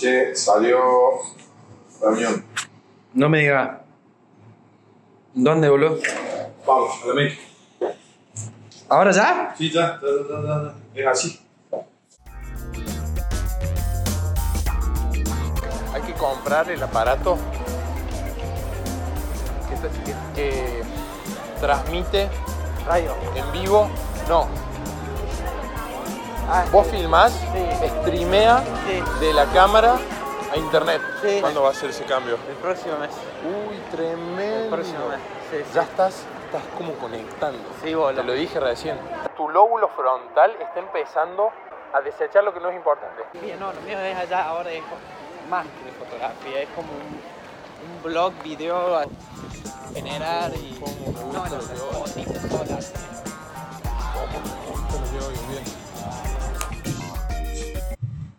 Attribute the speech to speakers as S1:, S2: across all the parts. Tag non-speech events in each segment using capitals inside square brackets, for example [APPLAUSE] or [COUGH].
S1: Che, salió reunión.
S2: No me diga. ¿Dónde, boludo?
S1: Vamos, a la.
S2: ¿Ahora ya?
S1: Sí, ya, ya, ya, ya, ya. Es así.
S3: Hay que comprar el aparato que, que- que transmite
S4: Radio.
S3: en vivo. No,
S4: Ah,
S3: vos filmás,
S4: Sí.
S3: streamea
S4: Sí.
S3: de la cámara a internet.
S4: Sí.
S3: ¿Cuándo va a ser ese cambio?
S4: El próximo mes.
S3: Uy,
S4: El
S3: tremendo.
S4: próximo mes. Sí, sí.
S3: Ya estás, estás como conectando.
S4: Sí,
S3: Te
S4: boludo.
S3: lo dije recién. Tu lóbulo frontal está empezando a desechar lo que no es importante.
S4: Bien, no, lo mío es allá, ahora es más que de fotografía, es como un, un blog, video, a generar y...
S3: Cómo me gusta
S4: no,
S3: lo que
S4: no,
S3: hago.
S4: fotitos solas.
S3: Cómo me gusta lo que hago, bien.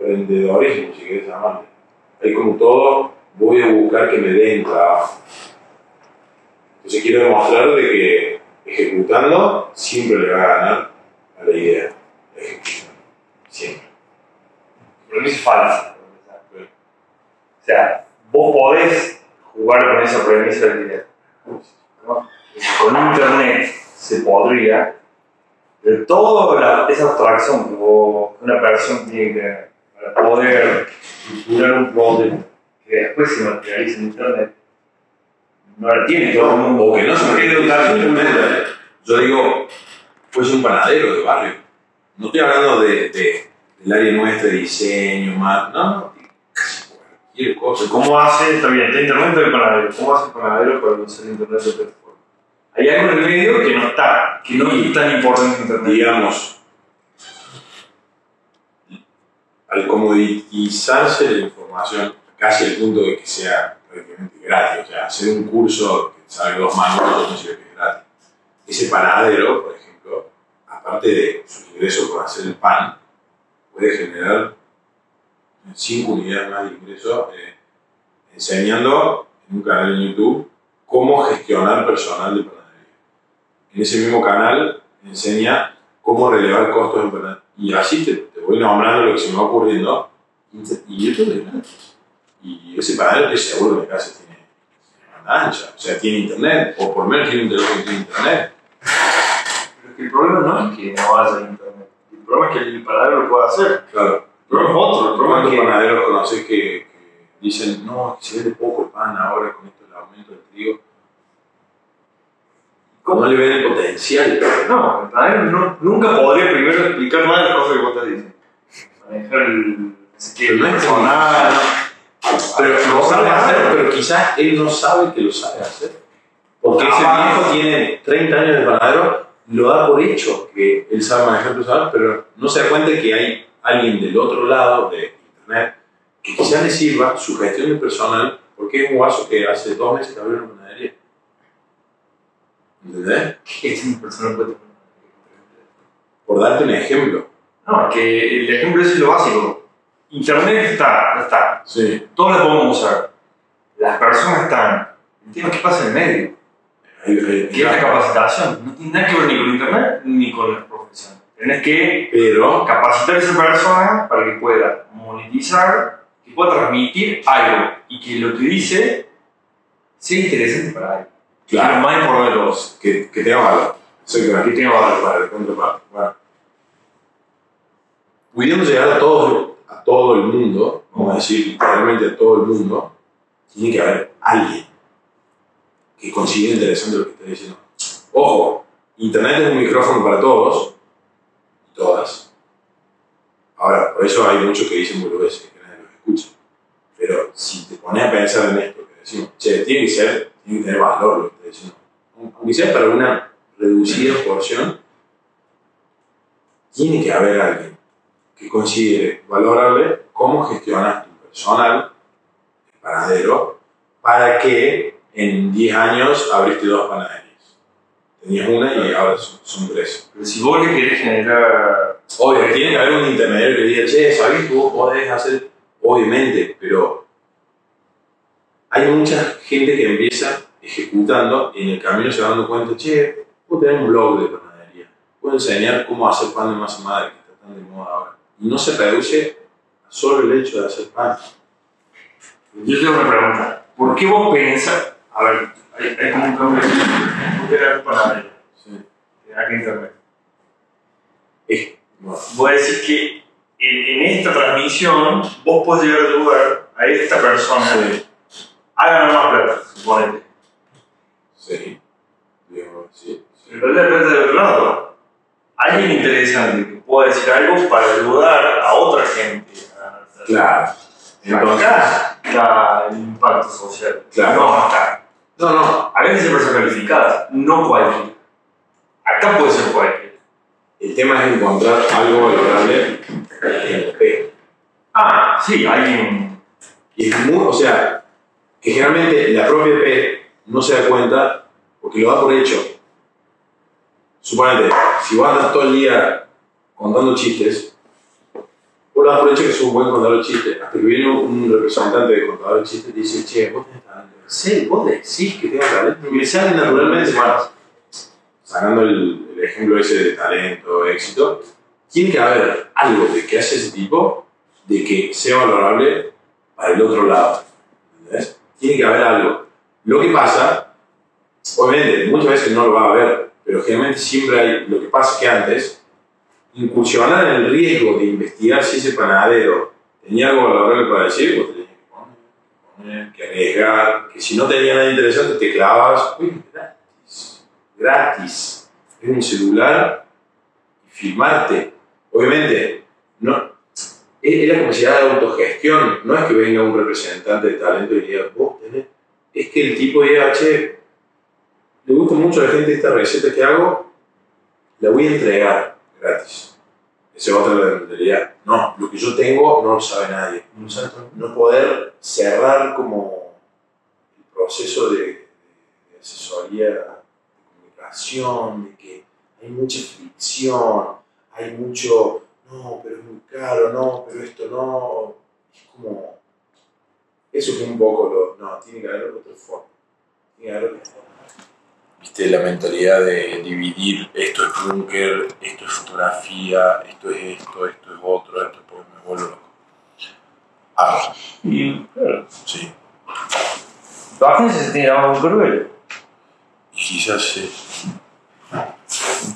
S5: autoemprendedorismo, si querés llamarlo. Hay como todo, voy a buscar que me den trabajo. Entonces quiero demostrar de que ejecutando siempre le va a ganar a la idea. La ejecución. Siempre.
S6: premisa es falsa. O sea, vos podés jugar con esa premisa de que ¿no? Con internet se podría, pero toda esa abstracción que vos- una persona tiene que para poder estructurar un proyecto que después se materializa en internet, no la tiene todo el mundo.
S5: O que no se quede educar simplemente. Yo digo, pues un panadero de barrio. No estoy hablando de, de- del área nuestra, de diseño, más. No. Casi cualquier cosa.
S6: ¿Cómo hace? Está bien, está internet del panadero. ¿Cómo hace el panadero para usar internet de plataforma? Hay algo en el medio que no está, que no es tan importante en internet.
S5: digamos, al comoditizarse la información, casi al punto de que sea prácticamente gratis, o sea, hacer un curso que sale dos mangos, no sirve que es gratis. Ese panadero, por ejemplo, aparte de sus ingresos por hacer el pan, puede generar cinco unidades más de ingresos eh, enseñando en un canal en YouTube cómo gestionar personal de panadería. En ese mismo canal enseña cómo relevar costos en panadería. Y así te voy nombrando lo que se me va ocurriendo. Y YouTube es. Y ese panadero estoy seguro que casa tiene, tiene banda ancha. O sea, tiene internet, o por lo menos tiene un teléfono que tiene internet.
S6: Pero es que el problema no es que no haya internet. El problema es que el panadero lo puede hacer.
S5: Claro.
S6: El problema es otro. El problema
S5: ¿Cuántos
S6: es que
S5: panaderos conoces que, que dicen, no, que se vende poco el pan ahora con esto del aumento del trigo? ¿Cómo le ven el potencial?
S6: No, el panadero no- nunca podría primero explicar nada de las cosas que vos te dices. Manejar el
S5: Pero no es
S6: personal.
S5: Pero lo sabe hacer, pero quizás él no sabe que lo sabe hacer. Porque ese
S6: Ah.
S5: viejo tiene 30 años de panadero, lo da por hecho que él sabe manejar personal, pero no se da cuenta que hay alguien del otro lado de internet que quizás le sirva su gestión de personal, porque es un guaso que hace dos meses que abrió una panadería. ¿Entendés?
S6: ¿Qué es una persona puede tener?
S5: Por darte un ejemplo.
S6: No, es que el ejemplo es lo básico. Internet está, está.
S5: Sí.
S6: Todos la podemos usar. Las personas están. El tema es qué pasa en el medio.
S5: Hay- hay-
S6: ¿Qué es la capacitación? No tiene nada que ver ni con internet ni con la profesión. Tienes que
S5: Pero,
S6: capacitar a esa persona para que pueda monetizar, que pueda transmitir algo y que lo que dice sea interesante para alguien.
S5: Claro.
S6: Lo más importante de todos.
S5: que, que tenga valor. Exactamente.
S6: Que tenga valor.
S5: para el contraparte. Pudiendo llegar a todo, a todo el mundo, vamos a decir literalmente a todo el mundo, tiene que haber alguien que considere interesante lo que está diciendo. Ojo, Internet es un micrófono para todos y todas. Ahora, por eso hay muchos que dicen boludeces que nadie los escucha. Pero si te pones a pensar en esto, que decimos, che, tiene que ser, tiene tener valor lo que está diciendo. Aunque sea para una reducida porción, tiene que haber alguien que considere valorable cómo gestionas tu personal, el panadero, para que en 10 años abriste dos panaderías. Tenías una y ahora son, son tres.
S6: Pero si vos le querés generar.
S5: Obvio, tiene que haber un intermediario que diga, che, ¿sabés que vos podés hacer? Obviamente, pero hay mucha gente que empieza ejecutando y en el camino se dando cuenta, che, puedo tener un blog de panadería, puedo enseñar cómo hacer pan de masa madre, que está tan de moda ahora. No se reduce a solo el hecho de hacer pan.
S6: Yo tengo una pregunta. ¿Por qué vos pensás. A ver, hay, hay como un cambio. ¿Por qué era panadería?
S5: Sí.
S6: Tenía que internet.
S5: Es, bueno,
S6: Voy a decir que en, en esta transmisión vos podés llegar a ayudar a esta persona
S5: sí,
S6: ganar más plata, suponete.
S5: sí, digo, sí, sí.
S6: Pero la plata de otro lado. Alguien interesante pueda decir algo para ayudar a otra gente a.
S5: Claro. Entonces,
S6: Acá está el impacto social.
S5: Claro.
S6: No acá.
S5: no, no,
S6: Acá tiene que ser persona calificada, no cualquiera. Acá puede ser cualquiera.
S5: el tema es encontrar algo valorable en el P.
S6: Ah, sí, alguien.
S5: Y es muy, o sea, que generalmente la propia P no se da cuenta porque lo da por hecho. Suponete, si vos andas todo el día contando chistes, por hecho que sos un buen contador de chistes. Hasta que viene un representante de contador de chistes y dice, che, vos tenés talento. Sí, vos decís que tengo talento. Y me sale naturalmente, más. Sacando el, el ejemplo ese de talento, éxito, tiene que haber algo de que hace ese tipo de que sea valorable para el otro lado. ¿entendés? Tiene que haber algo. Lo que pasa, obviamente, muchas veces no lo va a haber, pero generalmente siempre hay. Lo que pasa es que antes, incursionar en el riesgo de investigar si ese panadero tenía algo valorable para decir, vos tenías que poner, que arriesgar, que si no tenía nada interesante te clavas. Uy, gratis. Gratis. En un celular y filmarte. Obviamente, no, es la capacidad de autogestión. No es que venga un representante de talento y diga, vos tenés. Es que el tipo diga, che, le gusta mucho a la gente esta receta que hago, la voy a entregar gratis. Esa es otra de la mentalidad. No, lo que yo tengo no lo sabe nadie. Todo. No poder cerrar como el proceso de, asesoría, de comunicación, de que hay mucha fricción, hay mucho, no, pero es muy caro, no, pero esto no. Es como. Eso es un poco lo. No, tiene que haber otra forma. Tiene que haber otra forma. Viste, la mentalidad de dividir esto es búnker, esto es fotografía, esto es esto, esto es otro, esto pues me vuelvo loco. Ah,
S6: Y, claro.
S5: sí.
S6: Bájense se tiene un cruel.
S5: Y quizás sí.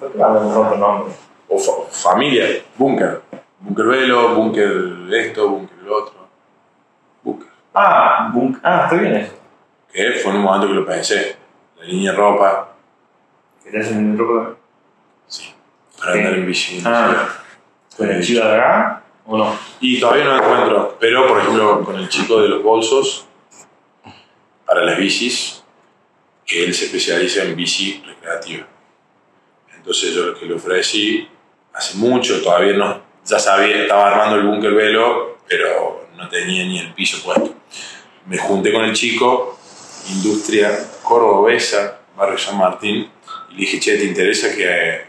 S6: ¿Por qué con otro nombre?
S5: O fa- familia, búnker. Búnker velo, búnker esto, búnker el otro. Búnker.
S6: Ah, bunk. Ah, está bien eso.
S5: Que fue en un momento que lo pensé. La línea de ropa,
S6: ¿Querés en el ropa?
S5: sí. Para
S6: Sí.
S5: andar en bici.
S6: Ah. ¿Con el chico de acá? ¿O no?
S5: Y todavía no encuentro, pero por ejemplo con el chico de los bolsos para las bicis, que él se especializa en bici recreativa. Entonces yo lo que le ofrecí hace mucho, todavía no, ya sabía, estaba armando el búnker velo, pero no tenía ni el piso puesto. Me junté con el chico, industria cordobesa, barrio San Martín, y le dije, che, ¿te interesa que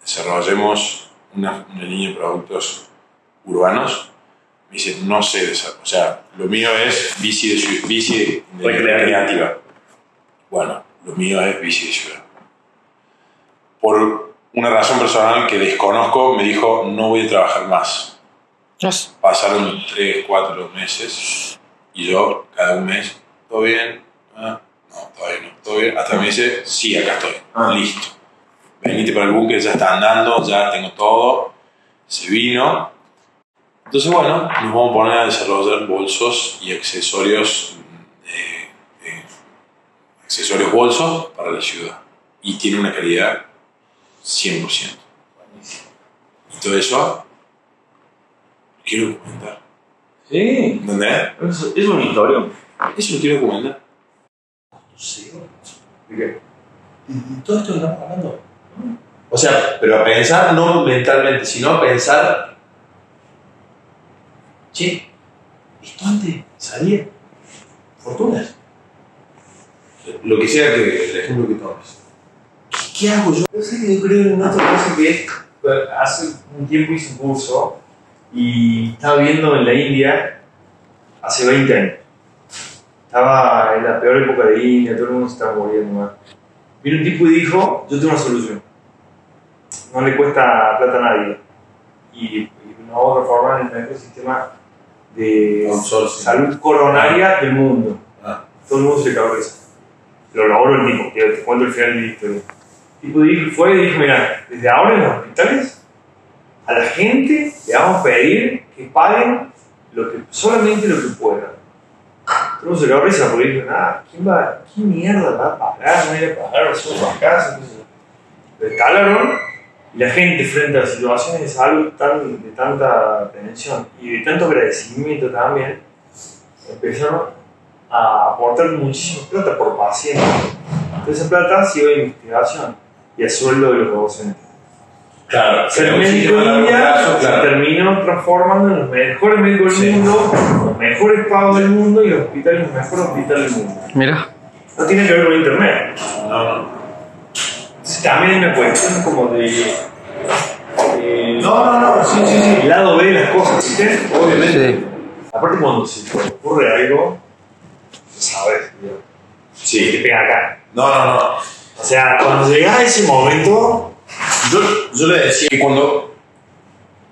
S5: desarrollemos una, una línea de productos urbanos? Me dice, no sé de esa, o sea, lo mío es bici de, bici de
S6: Recreativa.
S5: recreativa. Bueno, lo mío es bici de ciudad. Por una razón personal que desconozco, me dijo, no voy a trabajar más.
S2: Yes.
S5: Pasaron 3, 4 meses y yo cada un mes, ¿todo bien? Ah, no, todavía no, bien. Hasta me dice, sí, acá estoy,
S6: Ah.
S5: listo. Venite para el búnker, ya está andando, ya tengo todo. Se vino. Entonces, bueno, nos vamos a poner a desarrollar bolsos y accesorios, eh, eh, accesorios bolsos para la ciudad. Y tiene una calidad 100%. Y todo eso lo quiero documentar.
S6: Sí.
S5: ¿Entendés?
S6: Es, es un historión.
S5: Eso lo quiero documentar.
S6: ¿De qué?
S5: todo esto que estamos hablando. O sea, pero a pensar no mentalmente, sino a pensar, che, esto antes salía fortunas. Lo que sea que el ejemplo que tomes. ¿Qué, qué hago yo?
S6: Yo sé que yo creo en otra cosa que es, hace un tiempo hice un curso y estaba viendo en la India hace 20 años. Estaba en la peor época de India, todo el mundo se estaba muriendo. ¿no? Vino un tipo y dijo, yo tengo una solución. No le cuesta plata a nadie. Y, y vamos a reformar el mejor sistema de
S5: Consorcio.
S6: salud coronaria del mundo.
S5: Ah.
S6: Todo el mundo se cagó. Lo logró el tipo, que te cuento el final de la historia. El tipo dijo, fue y dijo, mira, desde ahora en los hospitales, a la gente le vamos a pedir que paguen lo que, solamente lo que puedan. Porque nada, ¿quién va, ¿qué mierda va a pagar? No ir a pagar, somos a casa. qué sé yo". Lo y la gente frente a situaciones de salud tan, de tanta tensión y de tanto agradecimiento también, empezaron a aportar muchísima plata por paciente. Entonces esa plata se iba a investigación y a sueldo de los docentes.
S5: Claro,
S6: Ser médico India
S5: plazo,
S6: se
S5: claro.
S6: terminó transformando en los mejores médicos del
S5: Sí.
S6: mundo, los mejores pagos del mundo y los hospitales, los mejores hospitales del mundo.
S2: Mira.
S6: No tiene que ver con internet.
S5: No, no.
S6: También es una cuestión como de. de
S5: No, no, no, sí, sí, sí.
S6: el lado B de las cosas, ¿viste?
S5: Obviamente.
S2: Sí.
S6: Aparte, cuando se te ocurre algo, sabes, tío,
S5: Sí.
S6: te pega acá.
S5: No, no, no.
S6: O sea, cuando llegas a ese momento,
S5: Yo, yo le decía que cuando,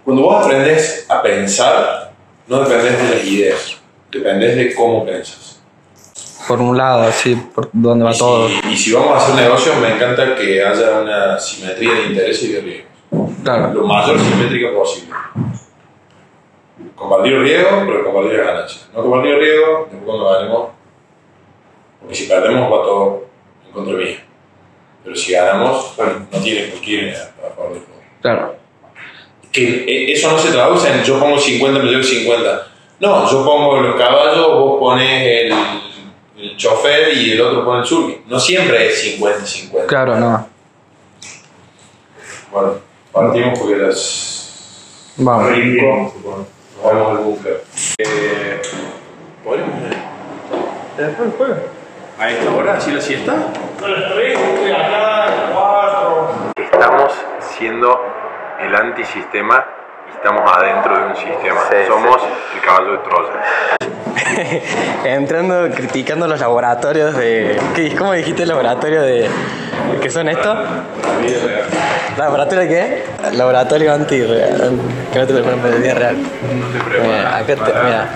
S5: cuando vos aprendes a pensar, no dependes de las ideas, dependes de cómo pensas.
S2: Por un lado, así, por donde va
S5: Y
S2: todo.
S5: si, y si vamos a hacer negocios, me encanta que haya una simetría de intereses y de riesgos.
S2: Claro.
S5: Lo mayor simétrica posible. Compartir riesgo, pero compartir ganancias. No compartir riesgo, después cuando ganemos, porque si perdemos va todo en contra mía. Pero si ganamos, bueno, no tiene por qué ir a.
S2: Claro.
S5: que eh, eso no se traduce en yo pongo 50, me llevo 50. No, yo pongo los caballos, vos pones el, el chofer y el otro pone el surgi. No siempre es 50-50.
S2: Claro, no.
S5: Bueno, partimos porque las.
S2: Vamos.
S6: rico,
S5: vamos al búnker. Eh, ¿Podríamos ir?
S6: Después juega.
S5: ¿A esta hora? ¿Así la siesta?
S6: No, las tres, estoy acá, cuatro.
S3: Estamos siendo el antisistema y estamos adentro de un sistema.
S4: Sí,
S3: Somos el caballo de Troya. [LAUGHS]
S4: Entrando, criticando los laboratorios de. ¿qué, ¿Cómo dijiste el laboratorio de. ¿Qué son estos? ¿Laboratorio de qué? Laboratorio antirreal. Que no te preparan para el día real.
S5: No te
S4: Mira,
S5: preparas
S4: acá te. Mira.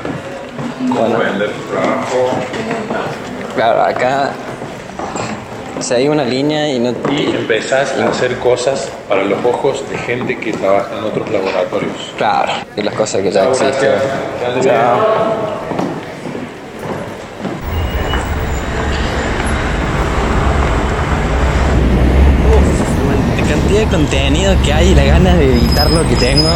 S5: cómo
S4: Bueno.
S5: vender tu trabajo.
S4: Claro, acá. O sea, hay una línea y no.
S5: Y empezás a hacer cosas para los ojos de gente que trabaja en otros laboratorios.
S4: Claro, y las cosas que ya
S5: Chao,
S4: existen. Chao. Uf, la cantidad de contenido que hay y la ganas de editar lo que tengo.